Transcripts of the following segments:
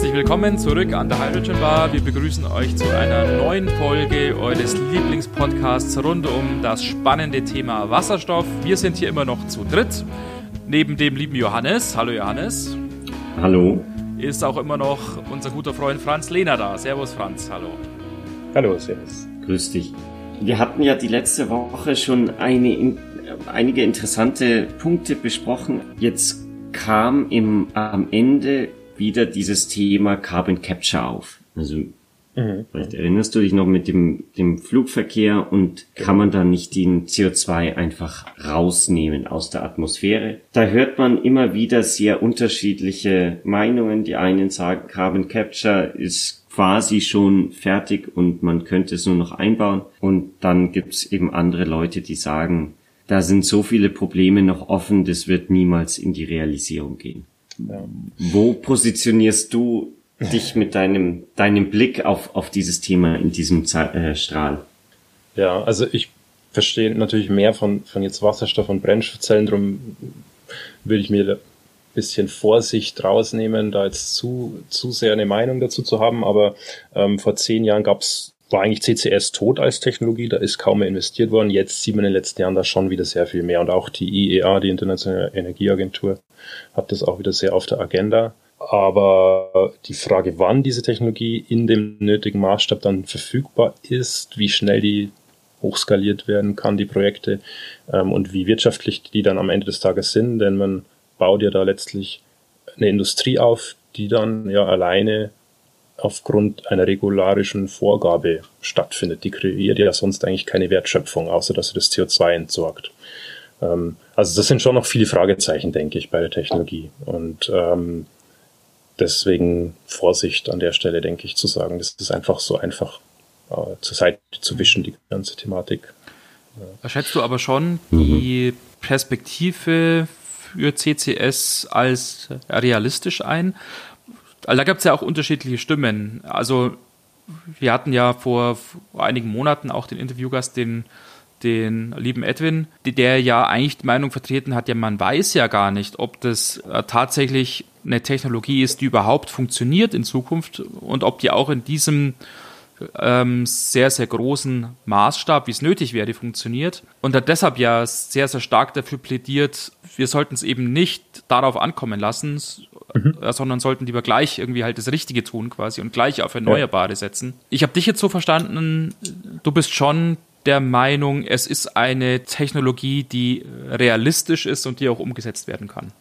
Herzlich willkommen zurück an der Hydrogen Bar. Wir begrüßen euch zu einer neuen Folge eures Lieblingspodcasts rund um das spannende Thema Wasserstoff. Wir sind hier immer noch zu dritt. Neben dem lieben Johannes. Hallo Johannes. Hallo. Ist auch immer noch unser guter Freund Franz Lehner da. Servus Franz, hallo. Hallo, servus. Grüß dich. Wir hatten ja die letzte Woche schon eine, einige interessante Punkte besprochen. Jetzt kam im, am Ende wieder dieses Thema Carbon Capture auf. Also mhm. vielleicht erinnerst du dich noch mit dem, dem Flugverkehr und kann man da nicht den CO2 einfach rausnehmen aus der Atmosphäre? Da hört man immer wieder sehr unterschiedliche Meinungen. Die einen sagen, Carbon Capture ist quasi schon fertig und man könnte es nur noch einbauen. Und dann gibt's eben andere Leute, die sagen, da sind so viele Probleme noch offen, das wird niemals in die Realisierung gehen. Ja. Wo positionierst du dich mit deinem, deinem Blick auf, auf dieses Thema in diesem äh, Strahl? Ja, also ich verstehe natürlich mehr von, von jetzt Wasserstoff und Brennstoffzellen, darum würde ich mir ein bisschen Vorsicht rausnehmen, da jetzt zu, zu sehr eine Meinung dazu zu haben, aber ähm, vor zehn Jahren gab's war eigentlich CCS tot als Technologie, da ist kaum mehr investiert worden. Jetzt sieht man in den letzten Jahren da schon wieder sehr viel mehr. Und auch die IEA, die Internationale Energieagentur, hat das auch wieder sehr auf der Agenda. Aber die Frage, wann diese Technologie in dem nötigen Maßstab dann verfügbar ist, wie schnell die hochskaliert werden kann, die Projekte, ähm, und wie wirtschaftlich die dann am Ende des Tages sind, denn man baut ja da letztlich eine Industrie auf, die dann ja alleine aufgrund einer regularischen Vorgabe stattfindet. Die kreiert ja sonst eigentlich keine Wertschöpfung, außer dass sie das CO2 entsorgt. Ähm, also das sind schon noch viele Fragezeichen, denke ich, bei der Technologie. Und ähm, deswegen Vorsicht an der Stelle, denke ich, zu sagen, das ist einfach so einfach äh, zur Seite zu wischen, die ganze Thematik. Ja. Schätzt du aber schon die Perspektive für CCS als realistisch ein? Also da gibt es ja auch unterschiedliche Stimmen. Also wir hatten ja vor, vor einigen Monaten auch den Interviewgast, den den lieben Edwin, der ja eigentlich die Meinung vertreten hat, ja, man weiß ja gar nicht, ob das äh, tatsächlich eine Technologie ist, die überhaupt funktioniert in Zukunft und ob die auch in diesem ähm, sehr, sehr großen Maßstab, wie es nötig wäre, funktioniert. Und hat deshalb ja sehr, sehr stark dafür plädiert, wir sollten es eben nicht darauf ankommen lassen, mhm. Äh, sondern sollten lieber gleich irgendwie halt das Richtige tun quasi und gleich auf Erneuerbare ja. setzen. Ich habe dich jetzt so verstanden, du bist schon der Meinung, es ist eine Technologie, die realistisch ist und die auch umgesetzt werden kann.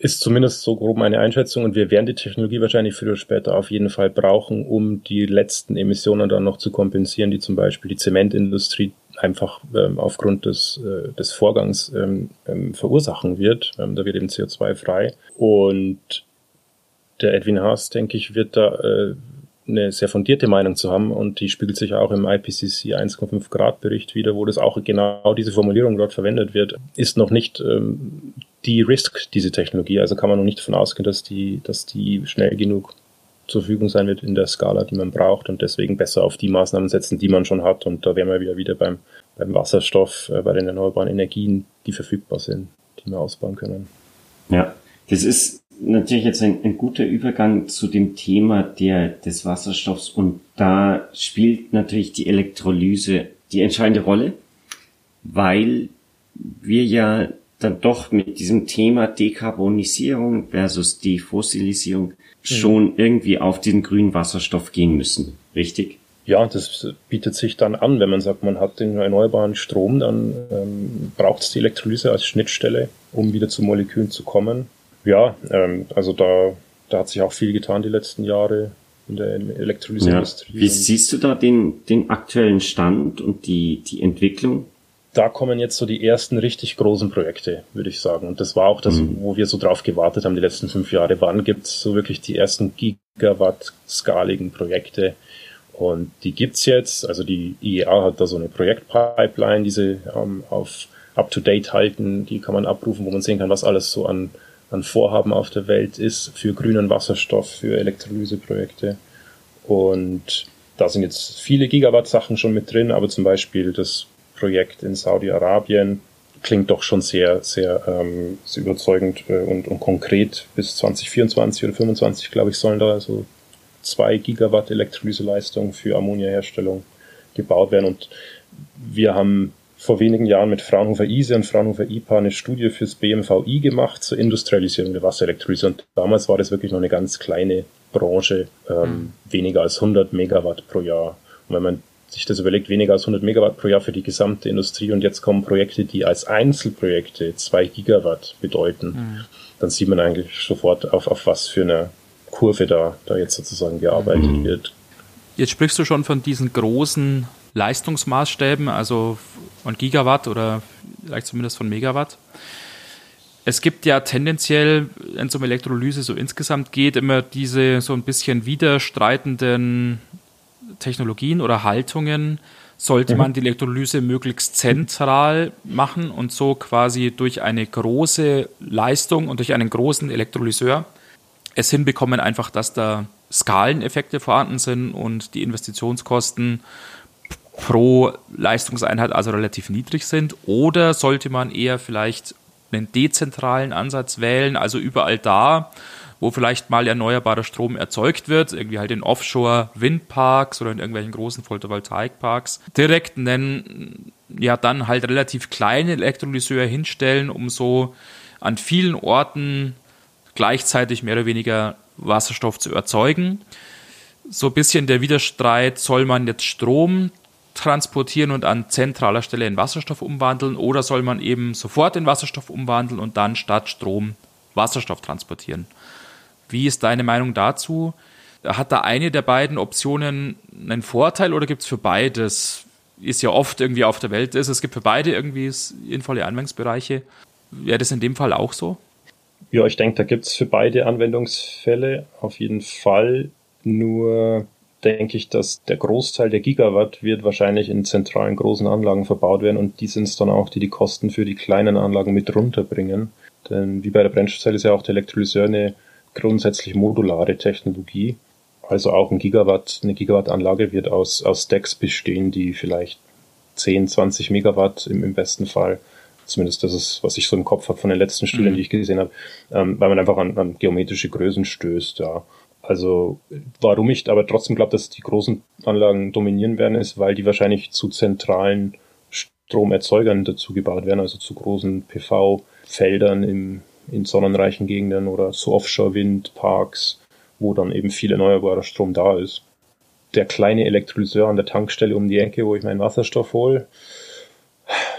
Ist zumindest so grob meine Einschätzung und wir werden die Technologie wahrscheinlich früher oder später auf jeden Fall brauchen, um die letzten Emissionen dann noch zu kompensieren, die zum Beispiel die Zementindustrie einfach ähm, aufgrund des, äh, des Vorgangs ähm, ähm, verursachen wird. Ähm, da wird eben CO2 frei. Und der Edwin Haas, denke ich, wird da äh, eine sehr fundierte Meinung zu haben und die spiegelt sich auch im IPCC 1,5 Grad Bericht wieder, wo das auch genau diese Formulierung dort verwendet wird, ist noch nicht ähm, die Risk, diese Technologie. Also kann man noch nicht davon ausgehen, dass die, dass die schnell genug zur Verfügung sein wird in der Skala, die man braucht und deswegen besser auf die Maßnahmen setzen, die man schon hat. Und da wären wir wieder, wieder beim, beim Wasserstoff, äh, bei den erneuerbaren Energien, die verfügbar sind, die wir ausbauen können. Ja, das ist natürlich jetzt ein, ein guter Übergang zu dem Thema der, des Wasserstoffs und da spielt natürlich die Elektrolyse die entscheidende Rolle, weil wir ja dann doch mit diesem Thema Dekarbonisierung versus Defossilisierung mhm. schon irgendwie auf den grünen Wasserstoff gehen müssen, richtig? Ja, das bietet sich dann an, wenn man sagt, man hat den erneuerbaren Strom, dann ähm, braucht es die Elektrolyse als Schnittstelle, um wieder zu Molekülen zu kommen ja, ähm, also da, da hat sich auch viel getan die letzten Jahre in der Elektrolyseindustrie. Ja. Wie siehst du da den, den aktuellen Stand und die, die Entwicklung? Da kommen jetzt so die ersten richtig großen Projekte, würde ich sagen. Und das war auch das, mhm. wo wir so drauf gewartet haben die letzten fünf Jahre. Wann gibt's so wirklich die ersten Gigawatt-skaligen Projekte? Und die gibt's jetzt. Also die IEA hat da so eine Projektpipeline, die sie ähm, auf up-to-date halten. Die kann man abrufen, wo man sehen kann, was alles so an an Vorhaben auf der Welt ist für grünen Wasserstoff, für Elektrolyseprojekte. Und da sind jetzt viele Gigawatt-Sachen schon mit drin, aber zum Beispiel das Projekt in Saudi-Arabien klingt doch schon sehr, sehr, ähm, sehr überzeugend äh, und, und konkret. Bis 2024 oder 2025, glaube ich, sollen da so zwei Gigawatt Elektrolyseleistung für Ammoniaherstellung gebaut werden. Und wir haben vor wenigen Jahren mit Fraunhofer ISE und Fraunhofer IPA eine Studie fürs BMVI gemacht zur Industrialisierung der Wasserelektrolyse. Und damals war das wirklich noch eine ganz kleine Branche, ähm, mhm. weniger als 100 Megawatt pro Jahr. Und wenn man sich das überlegt, weniger als 100 Megawatt pro Jahr für die gesamte Industrie und jetzt kommen Projekte, die als Einzelprojekte zwei Gigawatt bedeuten, mhm. dann sieht man eigentlich sofort, auf, auf was für eine Kurve da, da jetzt sozusagen gearbeitet mhm. wird. Jetzt sprichst du schon von diesen großen Leistungsmaßstäben, also von Gigawatt oder vielleicht zumindest von Megawatt. Es gibt ja tendenziell, wenn es um Elektrolyse so insgesamt geht, immer diese so ein bisschen widerstreitenden Technologien oder Haltungen. Sollte mhm. man die Elektrolyse möglichst zentral machen und so quasi durch eine große Leistung und durch einen großen Elektrolyseur es hinbekommen, einfach, dass da Skaleneffekte vorhanden sind und die Investitionskosten pro Leistungseinheit also relativ niedrig sind? Oder sollte man eher vielleicht einen dezentralen Ansatz wählen, also überall da, wo vielleicht mal erneuerbarer Strom erzeugt wird, irgendwie halt in Offshore-Windparks oder in irgendwelchen großen Photovoltaikparks, direkt einen, ja, dann halt relativ kleine Elektrolyseur hinstellen, um so an vielen Orten gleichzeitig mehr oder weniger Wasserstoff zu erzeugen. So ein bisschen der Widerstreit, soll man jetzt Strom transportieren und an zentraler Stelle in Wasserstoff umwandeln oder soll man eben sofort in Wasserstoff umwandeln und dann statt Strom Wasserstoff transportieren? Wie ist deine Meinung dazu? Hat da eine der beiden Optionen einen Vorteil oder gibt es für beides, ist ja oft irgendwie auf der Welt ist, es gibt für beide irgendwie sinnvolle Anwendungsbereiche. Wäre das in dem Fall auch so? Ja, ich denke, da gibt es für beide Anwendungsfälle auf jeden Fall. Nur denke ich, dass der Großteil der Gigawatt wird wahrscheinlich in zentralen großen Anlagen verbaut werden und die sind es dann auch, die die Kosten für die kleinen Anlagen mit runterbringen. Denn wie bei der Brennstoffzelle ist ja auch der Elektrolyseur eine grundsätzlich modulare Technologie. Also auch ein Gigawatt, eine Gigawattanlage wird aus, aus Stacks bestehen, die vielleicht 10, 20 Megawatt im, im besten Fall Zumindest das ist, was ich so im Kopf habe von den letzten Studien, mhm. die ich gesehen habe, ähm, weil man einfach an, an geometrische Größen stößt, ja. Also warum ich aber trotzdem glaube, dass die großen Anlagen dominieren werden, ist, weil die wahrscheinlich zu zentralen Stromerzeugern dazu gebaut werden, also zu großen PV-Feldern im, in sonnenreichen Gegenden oder zu Offshore-Windparks, wo dann eben viel erneuerbarer Strom da ist. Der kleine Elektrolyseur an der Tankstelle um die Ecke, wo ich meinen Wasserstoff hole,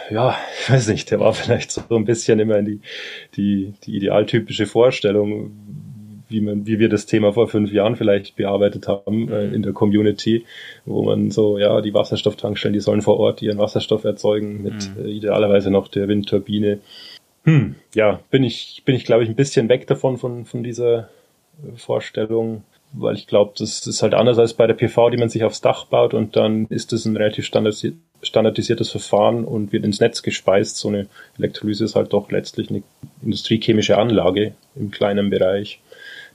ja, ich weiß nicht, der war vielleicht so ein bisschen immer die, die, die idealtypische Vorstellung, wie man, wie wir das Thema vor fünf Jahren vielleicht bearbeitet haben äh, in der Community, wo man so, ja, die Wasserstofftankstellen, die sollen vor Ort ihren Wasserstoff erzeugen mit mhm. äh, idealerweise noch der Windturbine. Hm, ja, bin ich, bin ich glaube ich ein bisschen weg davon von, von dieser Vorstellung weil ich glaube, das ist halt anders als bei der PV, die man sich aufs Dach baut und dann ist das ein relativ standardisiertes Verfahren und wird ins Netz gespeist. So eine Elektrolyse ist halt doch letztlich eine industriechemische Anlage im kleinen Bereich.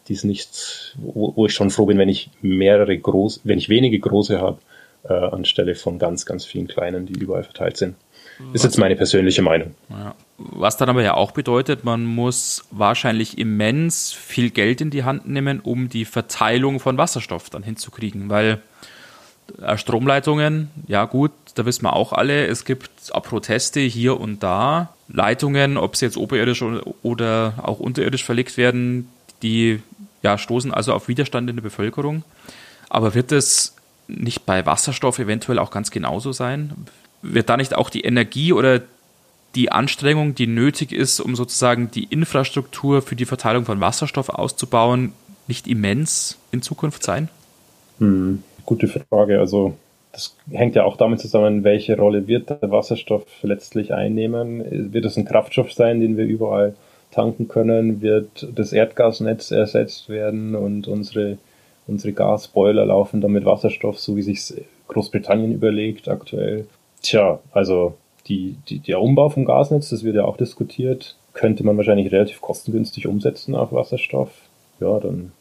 Die ist nicht, wo, wo ich schon froh bin, wenn ich mehrere groß, wenn ich wenige große habe, äh, anstelle von ganz, ganz vielen kleinen, die überall verteilt sind. Ist jetzt meine persönliche Meinung. Ja. Was dann aber ja auch bedeutet, man muss wahrscheinlich immens viel Geld in die Hand nehmen, um die Verteilung von Wasserstoff dann hinzukriegen, weil äh, Stromleitungen, ja gut, da wissen wir auch alle, es gibt Proteste hier und da. Leitungen, ob sie jetzt oberirdisch oder auch unterirdisch verlegt werden, die ja, stoßen also auf Widerstand in der Bevölkerung. Aber wird es nicht bei Wasserstoff eventuell auch ganz genauso sein? Wird da nicht auch die Energie oder die Anstrengung, die nötig ist, um sozusagen die Infrastruktur für die Verteilung von Wasserstoff auszubauen, nicht immens in Zukunft sein? Hm, gute Frage. Also das hängt ja auch damit zusammen, welche Rolle wird der Wasserstoff letztlich einnehmen. Wird es ein Kraftstoff sein, den wir überall tanken können? Wird das Erdgasnetz ersetzt werden und unsere, unsere Gasboiler laufen dann mit Wasserstoff, so wie sich Großbritannien überlegt aktuell? Tja, also die, die, der Umbau vom Gasnetz, das wird ja auch diskutiert, könnte man wahrscheinlich relativ kostengünstig umsetzen auf Wasserstoff. Ja, dann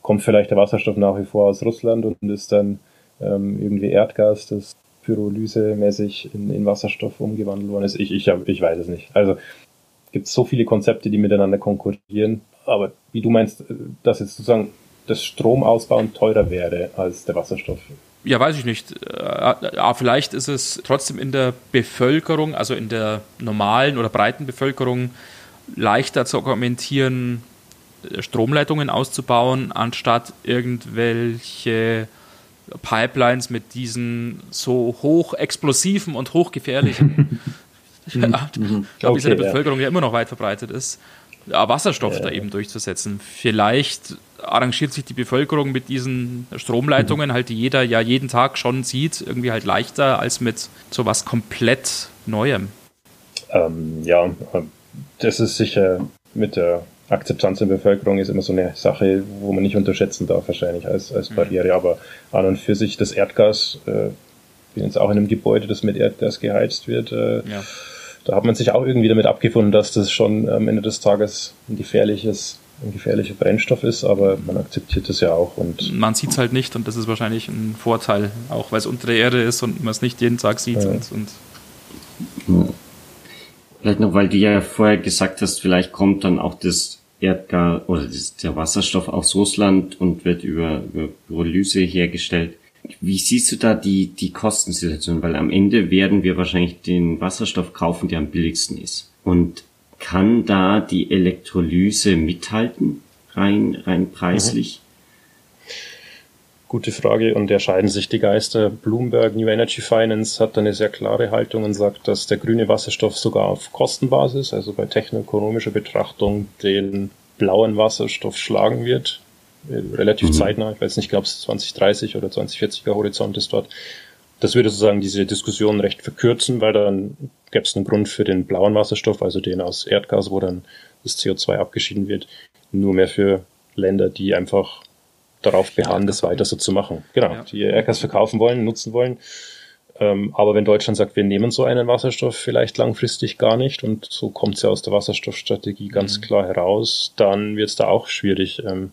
kommt vielleicht der Wasserstoff nach wie vor aus Russland und ist dann ähm, irgendwie Erdgas, das pyrolysemäßig in, in Wasserstoff umgewandelt worden ist. Ich, ich, ich weiß es nicht. Also gibt es so viele Konzepte, die miteinander konkurrieren. Aber wie du meinst, dass jetzt sozusagen das Stromausbauen teurer wäre als der Wasserstoff. Ja, weiß ich nicht. Ja, vielleicht ist es trotzdem in der Bevölkerung, also in der normalen oder breiten Bevölkerung, leichter zu argumentieren, Stromleitungen auszubauen, anstatt irgendwelche Pipelines mit diesen so hochexplosiven und hochgefährlichen, ich glaube, okay, in der Bevölkerung ja immer noch weit verbreitet ist, Wasserstoff ja, da eben durchzusetzen. Vielleicht arrangiert sich die Bevölkerung mit diesen Stromleitungen, mhm. halt die jeder ja jeden Tag schon sieht, irgendwie halt leichter als mit so was komplett Neuem. Ähm, ja, das ist sicher mit der Akzeptanz der Bevölkerung ist immer so eine Sache, wo man nicht unterschätzen darf, wahrscheinlich als, als mhm. Barriere. Mhm. Aber an und für sich das Erdgas, äh, bin jetzt auch in einem Gebäude, das mit Erdgas geheizt wird. Äh, ja. Da hat man sich auch irgendwie damit abgefunden, dass das schon am Ende des Tages ein gefährliches ein gefährlicher Brennstoff ist, aber man akzeptiert es ja auch. Und man sieht es halt nicht und das ist wahrscheinlich ein Vorteil, auch weil es unter der Erde ist und man es nicht jeden Tag sieht. Ja. Und, und Vielleicht noch, weil du ja vorher gesagt hast, vielleicht kommt dann auch das Erdgas oder das, der Wasserstoff aus Russland und wird über, über Pyrolyse hergestellt. Wie siehst du da die, die Kostensituation? Weil am Ende werden wir wahrscheinlich den Wasserstoff kaufen, der am billigsten ist. Und kann da die Elektrolyse mithalten, rein, rein preislich? Mhm. Gute Frage und erscheiden sich die Geister. Bloomberg New Energy Finance hat eine sehr klare Haltung und sagt, dass der grüne Wasserstoff sogar auf Kostenbasis, also bei technoökonomischer Betrachtung, den blauen Wasserstoff schlagen wird. Relativ mhm. zeitnah, ich weiß nicht, ich glaube es 2030 oder 2040er Horizont ist dort. Das würde sozusagen diese Diskussion recht verkürzen, weil dann gäbe es einen Grund für den blauen Wasserstoff, also den aus Erdgas, wo dann das CO2 abgeschieden wird, nur mehr für Länder, die einfach darauf beharren, das weiter so zu machen. Genau, ja. die Erdgas verkaufen wollen, nutzen wollen. Ähm, aber wenn Deutschland sagt, wir nehmen so einen Wasserstoff vielleicht langfristig gar nicht, und so kommt es ja aus der Wasserstoffstrategie ganz mhm. klar heraus, dann wird es da auch schwierig. Ähm,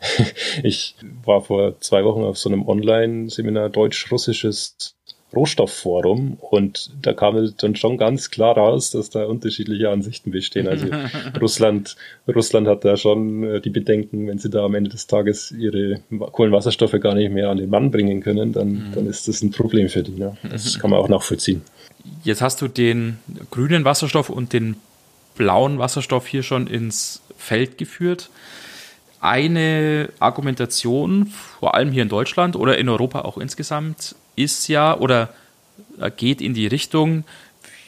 ich war vor zwei Wochen auf so einem Online-Seminar Deutsch-Russisches Rohstoffforum und da kam dann schon ganz klar raus, dass da unterschiedliche Ansichten bestehen. Also Russland, Russland hat da schon äh, die Bedenken, wenn sie da am Ende des Tages ihre Kohlenwasserstoffe gar nicht mehr an den Mann bringen können, dann, mhm. dann ist das ein Problem für die. Ne? Das kann man auch nachvollziehen. Jetzt hast du den grünen Wasserstoff und den blauen Wasserstoff hier schon ins Feld geführt eine Argumentation, vor allem hier in Deutschland oder in Europa auch insgesamt, ist ja oder geht in die Richtung,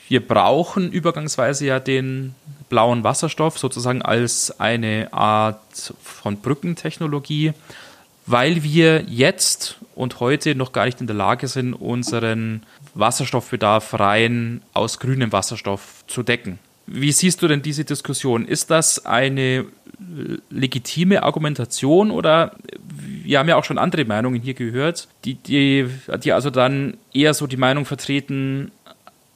wir brauchen übergangsweise ja den blauen Wasserstoff sozusagen als eine Art von Brückentechnologie, weil wir jetzt und heute noch gar nicht in der Lage sind, unseren Wasserstoffbedarf rein aus grünem Wasserstoff zu decken. Wie siehst du denn diese Diskussion? Ist das eine legitime Argumentation oder wir haben ja auch schon andere Meinungen hier gehört, die, die, die also dann eher so die Meinung vertreten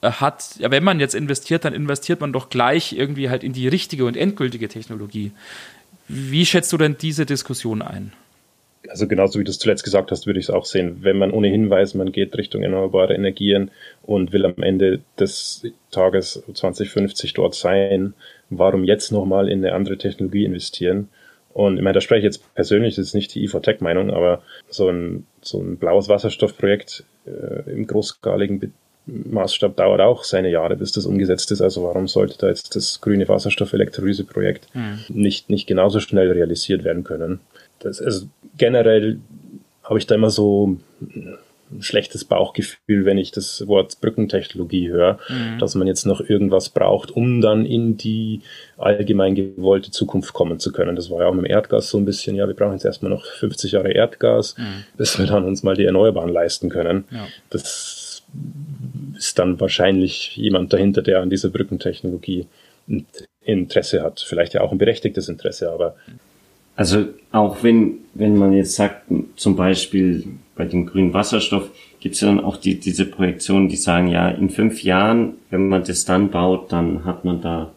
äh, hat, ja, wenn man jetzt investiert, dann investiert man doch gleich irgendwie halt in die richtige und endgültige Technologie. Wie schätzt du denn diese Diskussion ein? Also genauso wie du es zuletzt gesagt hast, würde ich es auch sehen. Wenn man ohnehin weiß, man geht Richtung erneuerbare Energien und will am Ende des Tages 2050 dort sein, warum jetzt nochmal in eine andere Technologie investieren? Und ich meine, da spreche ich jetzt persönlich, das ist nicht die IFOTech-Meinung, aber so ein, so ein blaues Wasserstoffprojekt äh, im großskaligen Maßstab dauert auch seine Jahre, bis das umgesetzt ist. Also warum sollte da jetzt das grüne Wasserstoff-Elektrolyse-Projekt hm. nicht, nicht genauso schnell realisiert werden können? Das, also generell habe ich da immer so ein schlechtes Bauchgefühl, wenn ich das Wort Brückentechnologie höre, mhm. dass man jetzt noch irgendwas braucht, um dann in die allgemein gewollte Zukunft kommen zu können. Das war ja auch mit dem Erdgas so ein bisschen, ja, wir brauchen jetzt erstmal noch 50 Jahre Erdgas, mhm. bis wir dann uns mal die Erneuerbaren leisten können. Ja. Das ist dann wahrscheinlich jemand dahinter, der an dieser Brückentechnologie Interesse hat. Vielleicht ja auch ein berechtigtes Interesse, aber also auch wenn, wenn man jetzt sagt, zum Beispiel bei dem grünen Wasserstoff, gibt es ja dann auch die, diese Projektionen, die sagen, ja, in fünf Jahren, wenn man das dann baut, dann hat man da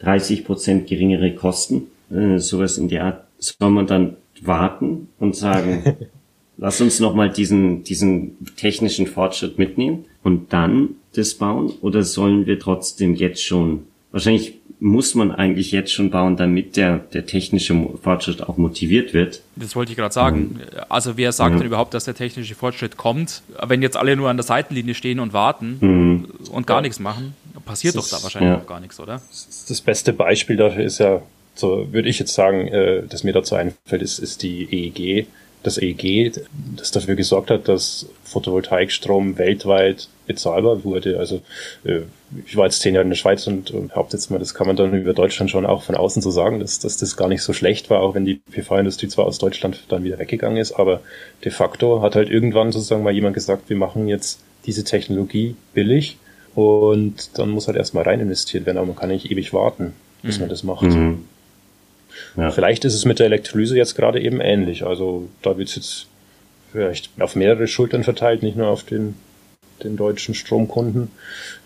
30 Prozent geringere Kosten. Äh, sowas in der Art soll man dann warten und sagen, Lass uns nochmal diesen, diesen technischen Fortschritt mitnehmen und dann das bauen oder sollen wir trotzdem jetzt schon, wahrscheinlich muss man eigentlich jetzt schon bauen, damit der, der technische Fortschritt auch motiviert wird. Das wollte ich gerade sagen. Mhm. Also wer sagt mhm. denn überhaupt, dass der technische Fortschritt kommt? Wenn jetzt alle nur an der Seitenlinie stehen und warten mhm. und gar ja. nichts machen, passiert das doch da wahrscheinlich ja. auch gar nichts, oder? Das beste Beispiel dafür ist ja, so würde ich jetzt sagen, äh, das mir dazu einfällt, ist, ist die EEG das EEG, das dafür gesorgt hat, dass Photovoltaikstrom weltweit bezahlbar wurde. Also äh, ich war jetzt zehn Jahre in der Schweiz und, und behaupte jetzt mal, das kann man dann über Deutschland schon auch von außen so sagen, dass, dass das gar nicht so schlecht war, auch wenn die PV-Industrie zwar aus Deutschland dann wieder weggegangen ist, aber de facto hat halt irgendwann sozusagen mal jemand gesagt, wir machen jetzt diese Technologie billig und dann muss halt erstmal rein investiert werden, aber man kann nicht ewig warten, bis mhm. man das macht. Mhm. Ja. Vielleicht ist es mit der Elektrolyse jetzt gerade eben ähnlich. Also da wird es jetzt vielleicht auf mehrere Schultern verteilt, nicht nur auf den, den deutschen Stromkunden,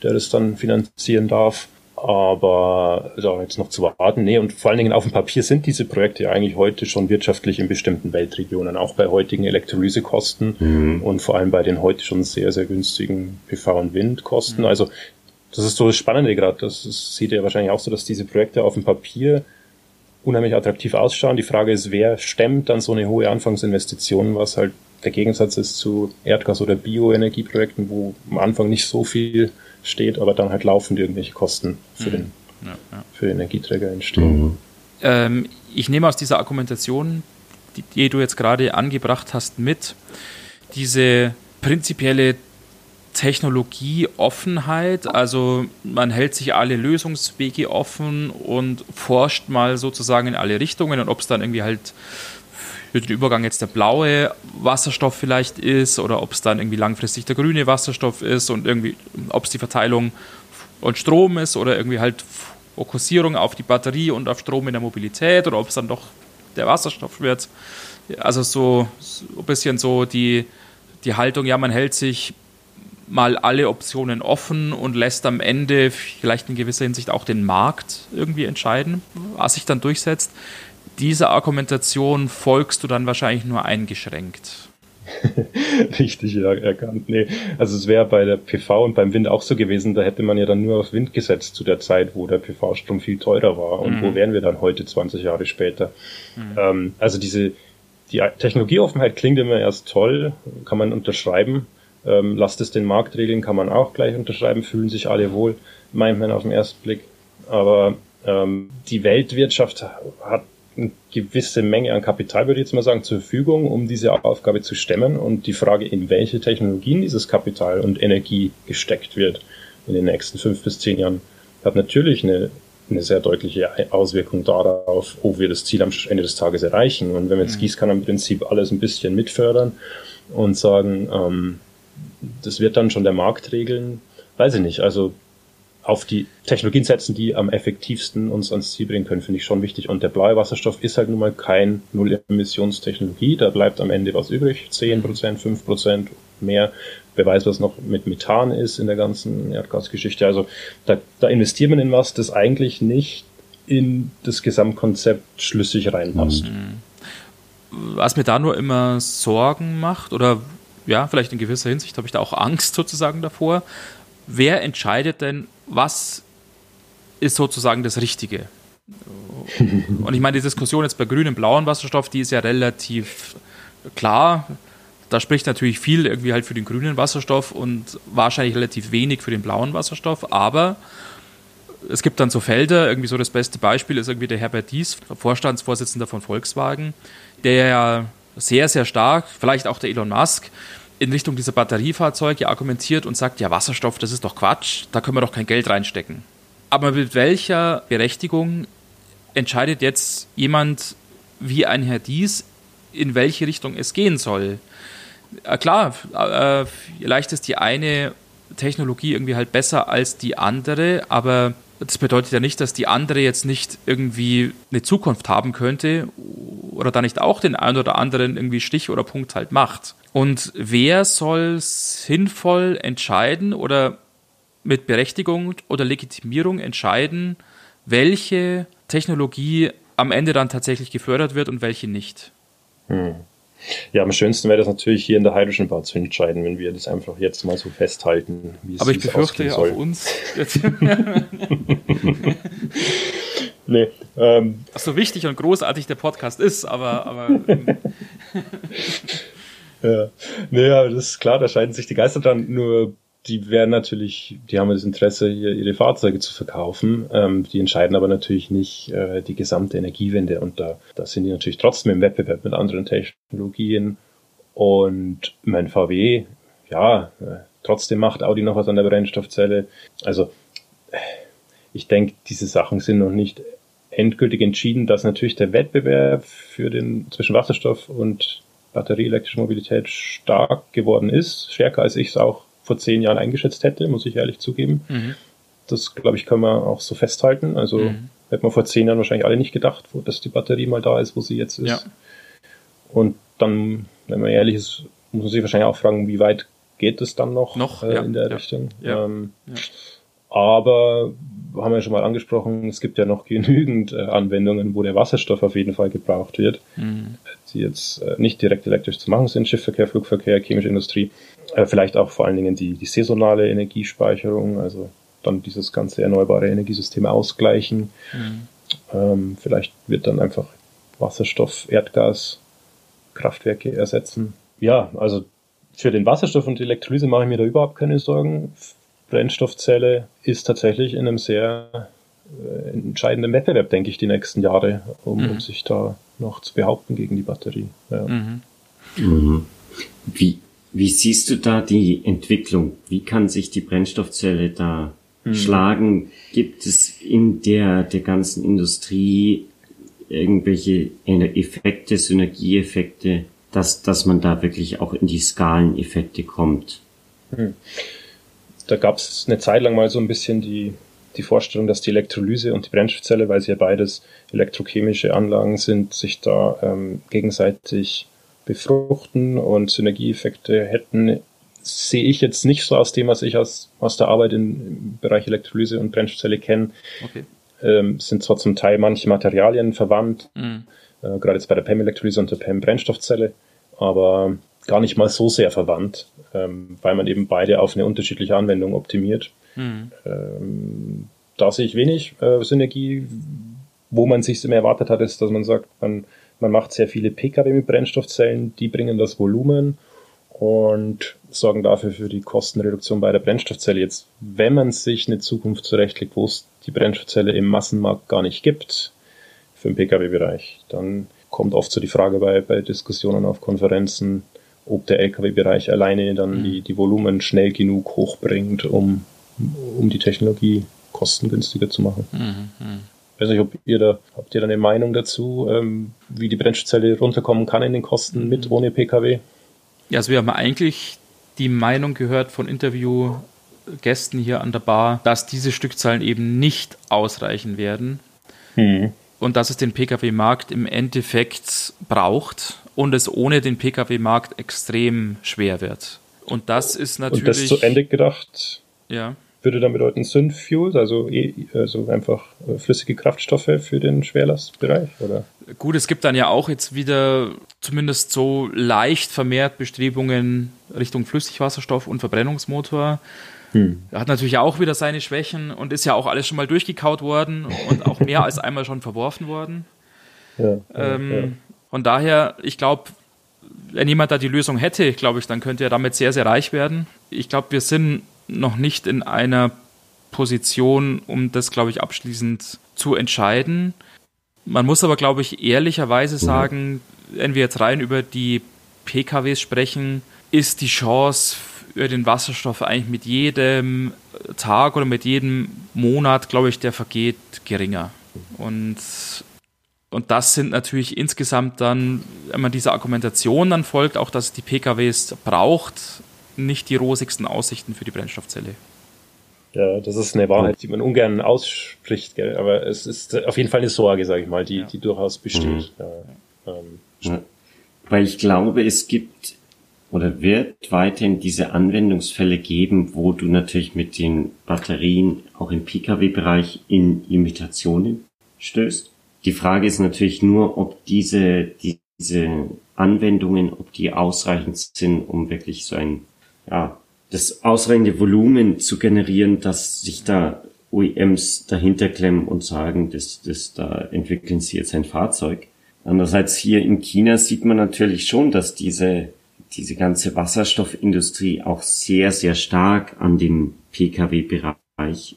der das dann finanzieren darf. Aber da jetzt noch zu warten. Nee, und vor allen Dingen auf dem Papier sind diese Projekte eigentlich heute schon wirtschaftlich in bestimmten Weltregionen, auch bei heutigen Elektrolysekosten mhm. und vor allem bei den heute schon sehr, sehr günstigen PV- und Windkosten. Mhm. Also das ist so das Spannende gerade. Das ist, sieht ja wahrscheinlich auch so, dass diese Projekte auf dem Papier unheimlich attraktiv ausschauen. Die Frage ist, wer stemmt dann so eine hohe Anfangsinvestition, was halt der Gegensatz ist zu Erdgas- oder Bioenergieprojekten, wo am Anfang nicht so viel steht, aber dann halt laufend irgendwelche Kosten für, mhm. den, ja, ja. für den Energieträger entstehen. Mhm. Ähm, ich nehme aus dieser Argumentation, die, die du jetzt gerade angebracht hast, mit, diese prinzipielle Technologieoffenheit, also man hält sich alle Lösungswege offen und forscht mal sozusagen in alle Richtungen und ob es dann irgendwie halt für den Übergang jetzt der blaue Wasserstoff vielleicht ist oder ob es dann irgendwie langfristig der grüne Wasserstoff ist und irgendwie, ob es die Verteilung und Strom ist oder irgendwie halt Fokussierung auf die Batterie und auf Strom in der Mobilität oder ob es dann doch der Wasserstoff wird. Also so, so ein bisschen so die, die Haltung, ja, man hält sich mal alle Optionen offen und lässt am Ende vielleicht in gewisser Hinsicht auch den Markt irgendwie entscheiden, was sich dann durchsetzt. Dieser Argumentation folgst du dann wahrscheinlich nur eingeschränkt. Richtig ja, erkannt. Nee, also es wäre bei der PV und beim Wind auch so gewesen, da hätte man ja dann nur auf Wind gesetzt zu der Zeit, wo der PV-Strom viel teurer war. Und mhm. wo wären wir dann heute 20 Jahre später? Mhm. Ähm, also diese die Technologieoffenheit klingt immer erst toll, kann man unterschreiben. Ähm, lasst es den Markt regeln, kann man auch gleich unterschreiben, fühlen sich alle wohl, meint man auf den ersten Blick. Aber ähm, die Weltwirtschaft hat eine gewisse Menge an Kapital, würde ich jetzt mal sagen, zur Verfügung, um diese Aufgabe zu stemmen. Und die Frage, in welche Technologien dieses Kapital und Energie gesteckt wird in den nächsten fünf bis zehn Jahren, hat natürlich eine, eine sehr deutliche Auswirkung darauf, ob wir das Ziel am Ende des Tages erreichen. Und wenn wir jetzt mhm. Gießkannenprinzip alles ein bisschen mitfördern und sagen, ähm, das wird dann schon der Markt regeln. Weiß ich nicht. Also auf die Technologien setzen, die am effektivsten uns ans Ziel bringen können, finde ich schon wichtig. Und der blaue Wasserstoff ist halt nun mal kein Null-Emissionstechnologie. Da bleibt am Ende was übrig. 10%, 5% mehr. Wer weiß, was noch mit Methan ist in der ganzen Erdgasgeschichte. Also da, da investiert man in was, das eigentlich nicht in das Gesamtkonzept schlüssig reinpasst. Mhm. Was mir da nur immer Sorgen macht oder ja, vielleicht in gewisser Hinsicht habe ich da auch Angst sozusagen davor. Wer entscheidet denn, was ist sozusagen das Richtige? Und ich meine, die Diskussion jetzt bei grünem, blauen Wasserstoff, die ist ja relativ klar. Da spricht natürlich viel irgendwie halt für den grünen Wasserstoff und wahrscheinlich relativ wenig für den blauen Wasserstoff. Aber es gibt dann so Felder, irgendwie so das beste Beispiel ist irgendwie der Herbert Dies, Vorstandsvorsitzender von Volkswagen, der ja sehr, sehr stark, vielleicht auch der Elon Musk, in Richtung dieser Batteriefahrzeuge argumentiert und sagt, ja, Wasserstoff, das ist doch Quatsch, da können wir doch kein Geld reinstecken. Aber mit welcher Berechtigung entscheidet jetzt jemand wie ein Herr Dies, in welche Richtung es gehen soll? Äh, klar, äh, vielleicht ist die eine Technologie irgendwie halt besser als die andere, aber das bedeutet ja nicht, dass die andere jetzt nicht irgendwie eine Zukunft haben könnte oder da nicht auch den einen oder anderen irgendwie Stich oder Punkt halt macht. Und wer soll sinnvoll entscheiden oder mit Berechtigung oder Legitimierung entscheiden, welche Technologie am Ende dann tatsächlich gefördert wird und welche nicht? Hm. Ja, am schönsten wäre das natürlich hier in der Hydrogen Bar zu entscheiden, wenn wir das einfach jetzt mal so festhalten. Wie es Aber ich befürchte ja auch uns. nee, ähm, Ach so wichtig und großartig der Podcast ist, aber. aber ähm. ja, naja, das ist klar, da scheiden sich die Geister dran. Nur die werden natürlich, die haben das Interesse, hier ihre Fahrzeuge zu verkaufen. Ähm, die entscheiden aber natürlich nicht äh, die gesamte Energiewende und da, da sind die natürlich trotzdem im Wettbewerb mit anderen Technologien. Und mein VW, ja, äh, trotzdem macht Audi noch was an der Brennstoffzelle. Also ich denke, diese Sachen sind noch nicht endgültig entschieden, dass natürlich der Wettbewerb für den zwischen Wasserstoff und batterieelektrische Mobilität stark geworden ist, stärker als ich es auch vor zehn Jahren eingeschätzt hätte, muss ich ehrlich zugeben. Mhm. Das, glaube ich, können wir auch so festhalten. Also mhm. hätte man vor zehn Jahren wahrscheinlich alle nicht gedacht, wo, dass die Batterie mal da ist, wo sie jetzt ist. Ja. Und dann, wenn man ehrlich ist, muss man sich wahrscheinlich auch fragen, wie weit geht es dann noch, noch äh, ja, in der ja, Richtung. Ähm, aber haben wir schon mal angesprochen, es gibt ja noch genügend äh, Anwendungen, wo der Wasserstoff auf jeden Fall gebraucht wird, mhm. die jetzt äh, nicht direkt elektrisch zu machen sind, Schiffverkehr, Flugverkehr, chemische Industrie, äh, vielleicht auch vor allen Dingen die, die saisonale Energiespeicherung, also dann dieses ganze erneuerbare Energiesystem ausgleichen. Mhm. Ähm, vielleicht wird dann einfach Wasserstoff, Erdgas, Kraftwerke ersetzen. Ja, also für den Wasserstoff und die Elektrolyse mache ich mir da überhaupt keine Sorgen. Brennstoffzelle ist tatsächlich in einem sehr äh, entscheidenden Wettbewerb, denke ich, die nächsten Jahre, um, mhm. um sich da noch zu behaupten gegen die Batterie. Ja. Mhm. Mhm. Wie, wie siehst du da die Entwicklung? Wie kann sich die Brennstoffzelle da mhm. schlagen? Gibt es in der, der ganzen Industrie irgendwelche Effekte, Synergieeffekte, dass, dass man da wirklich auch in die Skaleneffekte kommt? Da gab es eine Zeit lang mal so ein bisschen die, die Vorstellung, dass die Elektrolyse und die Brennstoffzelle, weil sie ja beides elektrochemische Anlagen sind, sich da ähm, gegenseitig befruchten und Synergieeffekte hätten, sehe ich jetzt nicht so aus dem, was ich aus, aus der Arbeit im Bereich Elektrolyse und Brennstoffzelle kenne. Okay. Ähm, sind zwar zum Teil manche Materialien verwandt, mhm. äh, gerade jetzt bei der PEM-Elektrolyse und der PEM-Brennstoffzelle, aber gar nicht mal so sehr verwandt, ähm, weil man eben beide auf eine unterschiedliche Anwendung optimiert. Mhm. Ähm, da sehe ich wenig äh, Synergie. Wo man sich immer erwartet hat, ist, dass man sagt, man, man macht sehr viele Pkw mit Brennstoffzellen, die bringen das Volumen und sorgen dafür für die Kostenreduktion bei der Brennstoffzelle. Jetzt, wenn man sich eine Zukunft zurechtlegt, wo es die Brennstoffzelle im Massenmarkt gar nicht gibt, für den Pkw-Bereich, dann kommt oft so die Frage bei, bei Diskussionen auf Konferenzen, ob der Lkw-Bereich alleine dann mhm. die, die Volumen schnell genug hochbringt, um, um die Technologie kostengünstiger zu machen. Mhm. mhm. Ich weiß nicht, ob ihr da, habt ihr da eine Meinung dazu, ähm, wie die Brennstoffzelle runterkommen kann in den Kosten mit, mhm. ohne Pkw? Ja, also wir haben eigentlich die Meinung gehört von Interviewgästen hier an der Bar, dass diese Stückzahlen eben nicht ausreichen werden. Mhm. Und dass es den Pkw-Markt im Endeffekt braucht, und es ohne den Pkw-Markt extrem schwer wird. Und das ist natürlich. Und das zu Ende gedacht. Ja. Würde dann bedeuten Synfuel, also, also einfach äh, flüssige Kraftstoffe für den Schwerlastbereich, oder? Gut, es gibt dann ja auch jetzt wieder zumindest so leicht vermehrt Bestrebungen Richtung Flüssigwasserstoff und Verbrennungsmotor. Hm. Hat natürlich auch wieder seine Schwächen und ist ja auch alles schon mal durchgekaut worden und auch mehr als einmal schon verworfen worden. Ja, ähm, ja. Von daher, ich glaube, wenn jemand da die Lösung hätte, glaube ich, dann könnte er damit sehr, sehr reich werden. Ich glaube, wir sind noch nicht in einer Position, um das, glaube ich, abschließend zu entscheiden. Man muss aber, glaube ich, ehrlicherweise mhm. sagen, wenn wir jetzt rein über die PKWs sprechen, ist die Chance für den Wasserstoff eigentlich mit jedem Tag oder mit jedem Monat, glaube ich, der vergeht, geringer. Und und das sind natürlich insgesamt dann, wenn man dieser Argumentation dann folgt, auch dass es die PKWs braucht, nicht die rosigsten Aussichten für die Brennstoffzelle. Ja, das ist eine Wahrheit, die man ungern ausspricht, gell? aber es ist auf jeden Fall eine Sorge, sage ich mal, die, ja. die durchaus besteht. Mhm. Ja, ähm, ja. Weil ich glaube, es gibt oder wird weiterhin diese Anwendungsfälle geben, wo du natürlich mit den Batterien auch im Pkw-Bereich in Limitationen stößt. Die Frage ist natürlich nur, ob diese, die, diese Anwendungen, ob die ausreichend sind, um wirklich so ein, ja, das ausreichende Volumen zu generieren, dass sich da OEMs dahinter klemmen und sagen, dass, dass da entwickeln sie jetzt ein Fahrzeug. Andererseits hier in China sieht man natürlich schon, dass diese, diese ganze Wasserstoffindustrie auch sehr, sehr stark an dem Pkw-Bereich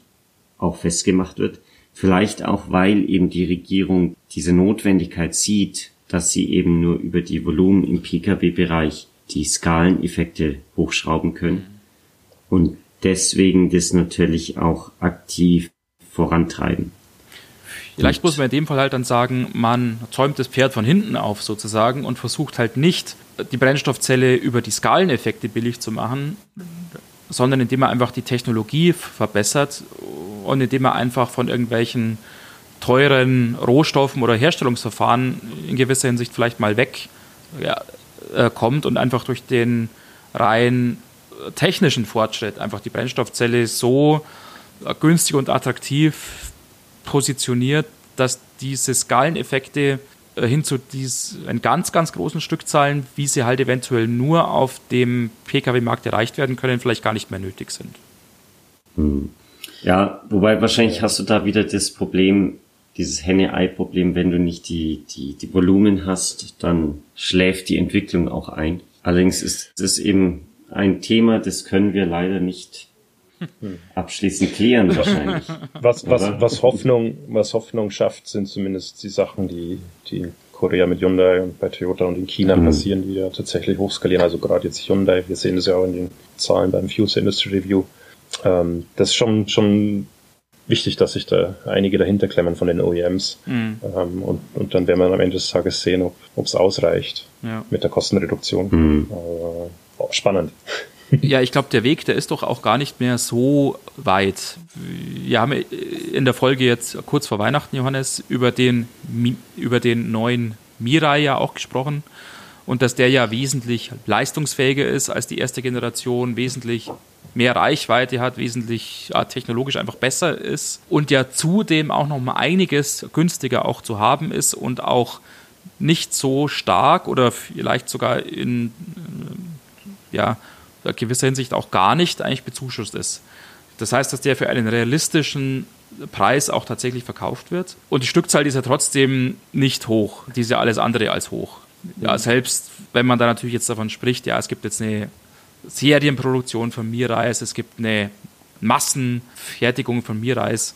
auch festgemacht wird. Vielleicht auch, weil eben die Regierung diese Notwendigkeit sieht, dass sie eben nur über die Volumen im Pkw-Bereich die Skaleneffekte hochschrauben können. Und deswegen das natürlich auch aktiv vorantreiben. Vielleicht muss man in dem Fall halt dann sagen, man zäumt das Pferd von hinten auf sozusagen und versucht halt nicht die Brennstoffzelle über die Skaleneffekte billig zu machen, sondern indem man einfach die Technologie verbessert und indem man einfach von irgendwelchen teuren Rohstoffen oder Herstellungsverfahren in gewisser Hinsicht vielleicht mal weg ja, äh, und einfach durch den rein technischen Fortschritt einfach die Brennstoffzelle so günstig und attraktiv positioniert, dass diese Skaleneffekte äh, hin zu dies, einen ganz, ganz großen Stückzahlen, wie sie halt eventuell nur auf dem Pkw-Markt erreicht werden können, vielleicht gar nicht mehr nötig sind. Hm. Ja, wobei wahrscheinlich hast du da wieder das Problem, dieses Henne-Ei-Problem, wenn du nicht die, die, die Volumen hast, dann schläft die Entwicklung auch ein. Allerdings ist es eben ein Thema, das können wir leider nicht abschließend klären wahrscheinlich. Was, was, was, Hoffnung, was Hoffnung schafft, sind zumindest die Sachen, die, die in Korea mit Hyundai und bei Toyota und in China mhm. passieren, die ja tatsächlich hochskalieren. Also gerade jetzt Hyundai, wir sehen das ja auch in den Zahlen beim Future Industry Review. Ähm, das ist schon, schon wichtig, dass sich da einige dahinter klemmen von den OEMs. Mhm. Ähm, und, und dann werden wir am Ende des Tages sehen, ob es ausreicht ja. mit der Kostenreduktion. Mhm. Äh, spannend. Ja, ich glaube, der Weg, der ist doch auch gar nicht mehr so weit. Wir haben in der Folge jetzt kurz vor Weihnachten, Johannes, über den, über den neuen Mirai ja auch gesprochen und dass der ja wesentlich leistungsfähiger ist als die erste Generation, wesentlich mehr Reichweite hat, wesentlich ja, technologisch einfach besser ist und ja zudem auch noch mal einiges günstiger auch zu haben ist und auch nicht so stark oder vielleicht sogar in äh, ja, gewisser Hinsicht auch gar nicht eigentlich bezuschusst ist. Das heißt, dass der für einen realistischen Preis auch tatsächlich verkauft wird. Und die Stückzahl ist ja trotzdem nicht hoch. Die ist ja alles andere als hoch. Ja, selbst wenn man da natürlich jetzt davon spricht, ja, es gibt jetzt eine Serienproduktion von Mirais, es gibt eine Massenfertigung von Mirais,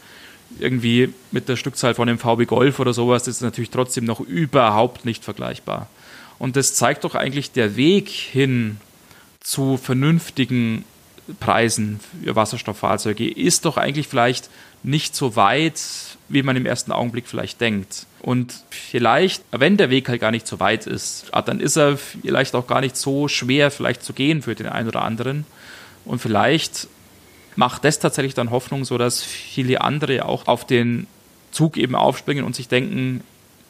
irgendwie mit der Stückzahl von dem VW Golf oder sowas, das ist natürlich trotzdem noch überhaupt nicht vergleichbar. Und das zeigt doch eigentlich der Weg hin zu vernünftigen Preisen für Wasserstofffahrzeuge ist doch eigentlich vielleicht nicht so weit, wie man im ersten Augenblick vielleicht denkt. Und vielleicht, wenn der Weg halt gar nicht so weit ist, ah, dann ist er vielleicht auch gar nicht so schwer vielleicht zu gehen für den einen oder anderen. Und vielleicht macht das tatsächlich dann Hoffnung, so dass viele andere auch auf den Zug eben aufspringen und sich denken,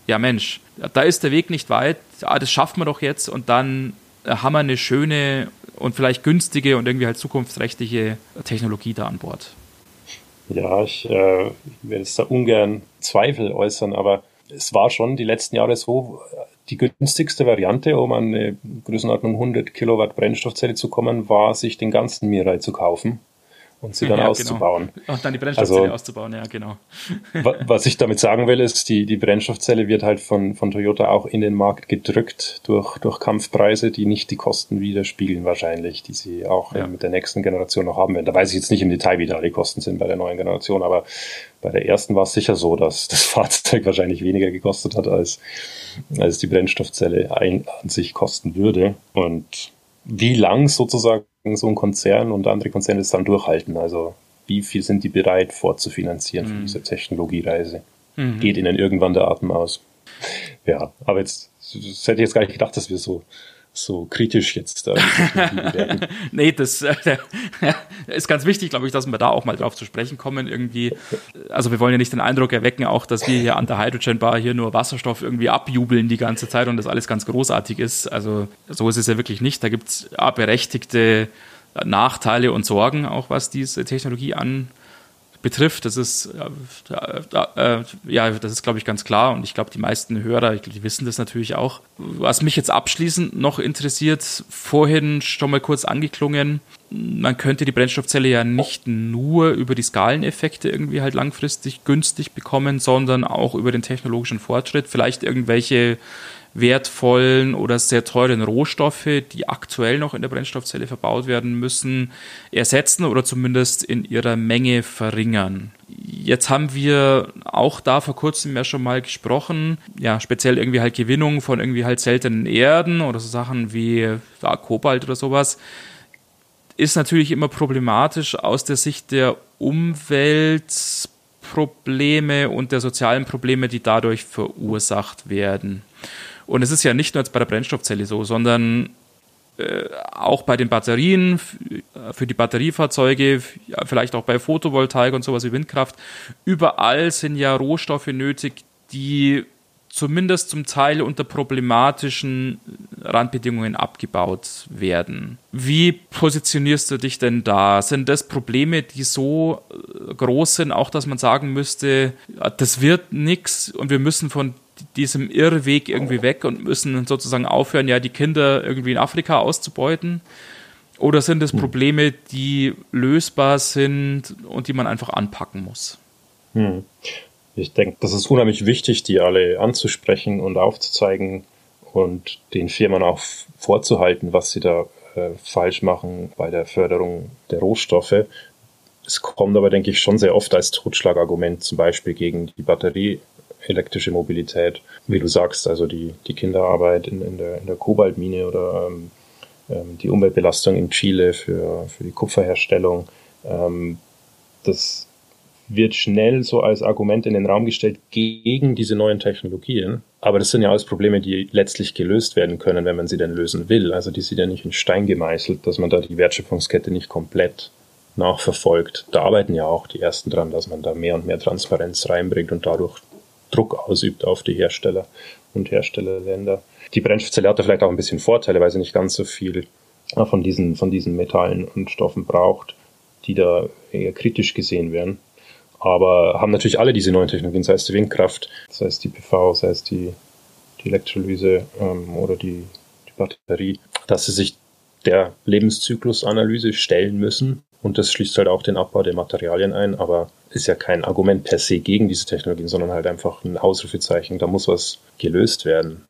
ja Mensch, da ist der Weg nicht weit, ah, das schaffen wir doch jetzt und dann haben wir eine schöne und vielleicht günstige und irgendwie halt zukunftsträchtige Technologie da an Bord. Ja, ich, äh, werde jetzt da ungern Zweifel äußern, aber es war schon die letzten Jahre so, die günstigste Variante, um an eine Größenordnung 100 Kilowatt Brennstoffzelle zu kommen, war, sich den ganzen Mirai zu kaufen und sie dann ja, genau. auszubauen. Genau. Und dann die Brennstoffzelle also, auszubauen, ja, genau. was ich damit sagen will, ist, die, die Brennstoffzelle wird halt von, von Toyota auch in den Markt gedrückt durch, durch Kampfpreise, die nicht die Kosten widerspiegeln wahrscheinlich, die sie auch ja. mit der nächsten Generation noch haben werden. Da weiß ich jetzt nicht im Detail, wie da die Kosten sind bei der neuen Generation, aber bei der ersten war es sicher so, dass das Fahrzeug wahrscheinlich weniger gekostet hat, als, als die Brennstoffzelle ein, an sich kosten würde. Und wie lang sozusagen so ein Konzern und andere Konzerne es dann durchhalten. Also wie viel sind die bereit vorzufinanzieren mhm. für diese Technologiereise? Mhm. Geht ihnen irgendwann der Atem aus. Ja, aber jetzt das hätte ich jetzt gar nicht gedacht, dass wir so so kritisch jetzt da Nee, das äh, ist ganz wichtig, glaube ich, dass wir da auch mal drauf zu sprechen kommen. Irgendwie, also wir wollen ja nicht den Eindruck erwecken, auch, dass wir hier an der Hydrogen Bar hier nur Wasserstoff irgendwie abjubeln die ganze Zeit und das alles ganz großartig ist. Also so ist es ja wirklich nicht. Da gibt es berechtigte Nachteile und Sorgen, auch was diese Technologie an betrifft. Das ist, äh, ja, das ist, glaube ich, ganz klar. Und ich glaube, die meisten Hörer, die wissen das natürlich auch. Was mich jetzt abschließend noch interessiert, vorhin schon mal kurz angeklungen, man könnte die Brennstoffzelle ja nicht nur über die Skaleneffekte irgendwie halt langfristig günstig bekommen, sondern auch über den technologischen Fortschritt, vielleicht irgendwelche wertvollen oder sehr teuren Rohstoffe, die aktuell noch in der Brennstoffzelle verbaut werden müssen, ersetzen oder zumindest in ihrer Menge verringern. Jetzt haben wir auch da vor kurzem ja schon mal gesprochen, ja, speziell irgendwie halt Gewinnung von irgendwie halt seltenen Erden oder so Sachen wie ja, Kobalt oder sowas, ist natürlich immer problematisch aus der Sicht der Umweltprobleme und der sozialen Probleme, die dadurch verursacht werden. Und es ist ja nicht nur jetzt bei der Brennstoffzelle so, sondern äh, auch bei den Batterien, für die Batteriefahrzeuge, vielleicht auch bei Photovoltaik und sowas wie Windkraft. Überall sind ja Rohstoffe nötig, die zumindest zum Teil unter problematischen Randbedingungen abgebaut werden. Wie positionierst du dich denn da? Sind das Probleme, die so äh, groß sind, auch dass man sagen müsste, das wird nichts und wir müssen von diesem Irrweg irgendwie weg und müssen sozusagen aufhören, ja, die Kinder irgendwie in Afrika auszubeuten? Oder sind es hm. Probleme, die lösbar sind und die man einfach anpacken muss? Hm. Ich denke, das ist unheimlich wichtig, die alle anzusprechen und aufzuzeigen und den Firmen auch vorzuhalten, was sie da äh, falsch machen bei der Förderung der Rohstoffe. Es kommt aber, denke ich, schon sehr oft als Totschlagargument, zum Beispiel gegen die Batterie elektrische Mobilität, wie du sagst, also die, die Kinderarbeit in, in, der, in der Kobaltmine oder ähm, ähm, die Umweltbelastung in Chile für, für die Kupferherstellung. Ähm, das wird schnell so als Argument in den Raum gestellt gegen diese neuen Technologien. Aber das sind ja alles Probleme, die letztlich gelöst werden können, wenn man sie denn lösen will. Also die sind ja nicht in Stein gemeißelt, dass man da die Wertschöpfungskette nicht komplett nachverfolgt. Da arbeiten ja auch die Ersten dran, dass man da mehr und mehr Transparenz reinbringt und dadurch Druck ausübt auf die Hersteller und Herstellerländer. Die Brennstoffzelle hat da vielleicht auch ein bisschen Vorteile, weil sie nicht ganz so viel von diesen, von diesen Metallen und Stoffen braucht, die da eher kritisch gesehen werden. Aber haben natürlich alle diese neuen Technologien, sei es die Windkraft, sei es die PV, sei es die, die Elektrolyse ähm, oder die, die Batterie, dass sie sich der Lebenszyklusanalyse stellen müssen. Und das schließt halt auch den Abbau der Materialien ein, aber ist ja kein Argument per se gegen diese Technologien, sondern halt einfach ein Ausrufezeichen. Da muss was gelöst werden.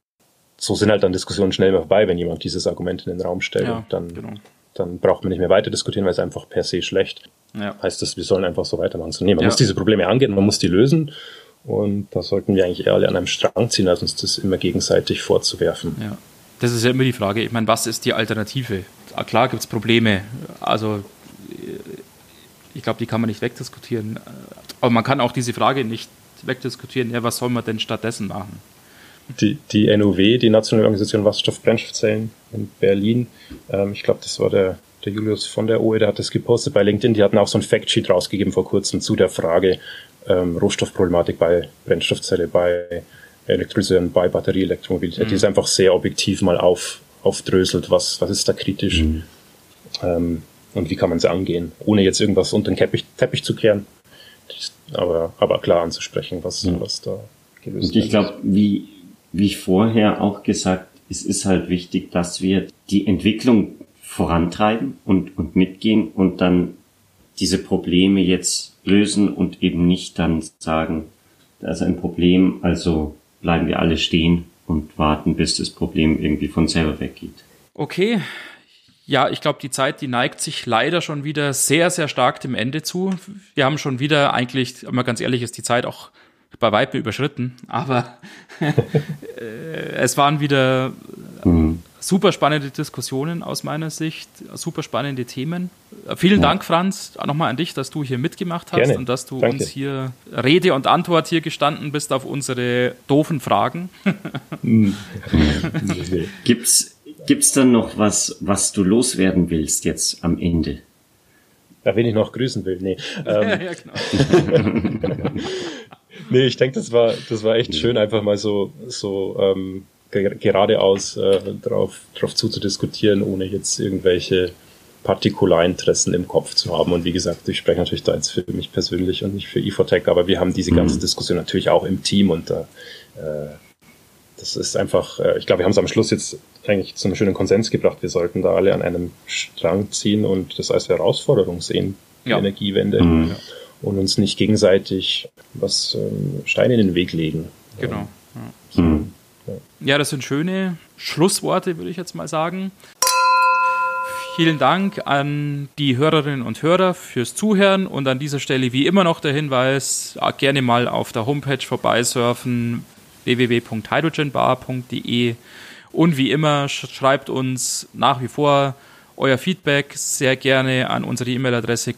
So sind halt dann Diskussionen schnell mal vorbei, wenn jemand dieses Argument in den Raum stellt. Ja, dann, genau. Dann braucht man nicht mehr weiter diskutieren, weil es einfach per se schlecht. Ja. Heißt das, wir sollen einfach so weitermachen. So, nee, man ja. muss diese Probleme angehen, man muss die lösen. Und da sollten wir eigentlich eher alle an einem Strang ziehen, als uns das immer gegenseitig vorzuwerfen. Ja. Das ist ja immer die Frage. Ich meine, was ist die Alternative? Ah, klar gibt es Probleme. Also ich glaube, die kann man nicht wegdiskutieren. Aber man kann auch diese Frage nicht wegdiskutieren, ja, was soll man denn stattdessen machen? Die, die NOW, die Nationale Organisation Wasserstoffbrennstoffzellen in Berlin, ähm, ich glaube, das war der, der Julius von der OE, der hat das gepostet bei LinkedIn, die hatten auch so ein Factsheet rausgegeben vor kurzem zu der Frage ähm, Rohstoffproblematik bei Brennstoffzelle, bei Elektrolyse und bei Batterieelektromobilität. Mhm. Die ist einfach sehr objektiv mal auf, aufdröselt, was, was ist da kritisch. Mhm. Ähm, und wie kann man es angehen, ohne jetzt irgendwas unter den Teppich, Teppich zu kehren, aber, aber klar anzusprechen, was, ja. was da gelöst wird. Und ich glaube, wie, wie vorher auch gesagt, es ist halt wichtig, dass wir die Entwicklung vorantreiben und, und mitgehen und dann diese Probleme jetzt lösen und eben nicht dann sagen, da ist ein Problem, also bleiben wir alle stehen und warten, bis das Problem irgendwie von selber weggeht. Okay, ja, ich glaube, die Zeit, die neigt sich leider schon wieder sehr, sehr stark dem Ende zu. Wir haben schon wieder eigentlich, man ganz ehrlich ist, die Zeit auch bei Weitem überschritten. Aber äh, es waren wieder mhm. super spannende Diskussionen aus meiner Sicht, super spannende Themen. Vielen ja. Dank, Franz, nochmal an dich, dass du hier mitgemacht hast Gerne. und dass du Danke. uns hier Rede und Antwort hier gestanden bist auf unsere doofen Fragen. Mhm. Gibt's Gibt es dann noch was, was du loswerden willst jetzt am Ende? Ja, wen ich noch grüßen will, nee. Ähm, ja, genau. Nee, ich denke, das war, das war echt schön, einfach mal so, so ähm, geradeaus äh, drauf, drauf zuzudiskutieren, ohne jetzt irgendwelche Partikularinteressen im Kopf zu haben. Und wie gesagt, ich spreche natürlich da jetzt für mich persönlich und nicht für Ifotech, aber wir haben diese ganze mhm. Diskussion natürlich auch im Team und da äh, das ist einfach, äh, ich glaube, wir haben es am Schluss jetzt eigentlich zu einem schönen Konsens gebracht. Wir sollten da alle an einem Strang ziehen und das als Herausforderung sehen, die ja. Energiewende. Mhm. Und uns nicht gegenseitig was ähm, Steine in den Weg legen. Genau. Ja. Mhm. ja, das sind schöne Schlussworte, würde ich jetzt mal sagen. Vielen Dank an die Hörerinnen und Hörer fürs Zuhören und an dieser Stelle wie immer noch der Hinweis, gerne mal auf der Homepage vorbeisurfen, www.hydrogenbar.de. Und wie immer, schreibt uns nach wie vor euer Feedback sehr gerne an unsere E-Mail-Adresse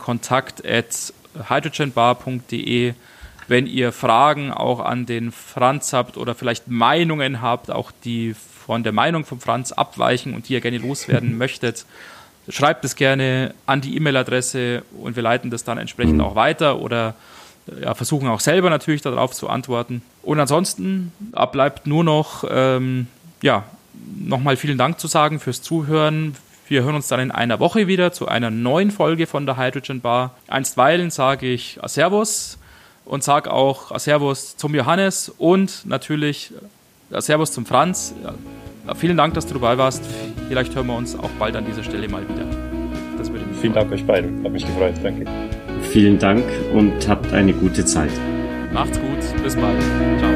kontakt.hydrogenbar.de. Wenn ihr Fragen auch an den Franz habt oder vielleicht Meinungen habt, auch die von der Meinung von Franz abweichen und die ihr gerne loswerden möchtet, schreibt es gerne an die E-Mail-Adresse und wir leiten das dann entsprechend auch weiter oder ja, versuchen auch selber natürlich darauf zu antworten. Und ansonsten bleibt nur noch, ähm, ja, nochmal vielen Dank zu sagen fürs Zuhören. Wir hören uns dann in einer Woche wieder zu einer neuen Folge von der Hydrogen Bar. Einstweilen sage ich Servus und sage auch Servus zum Johannes und natürlich Servus zum Franz. Vielen Dank, dass du dabei warst. Vielleicht hören wir uns auch bald an dieser Stelle mal wieder. vielen Dank euch beiden. Hat mich gefreut. Danke. Vielen Dank und habt eine gute Zeit. Macht's gut. Bis bald. Ciao.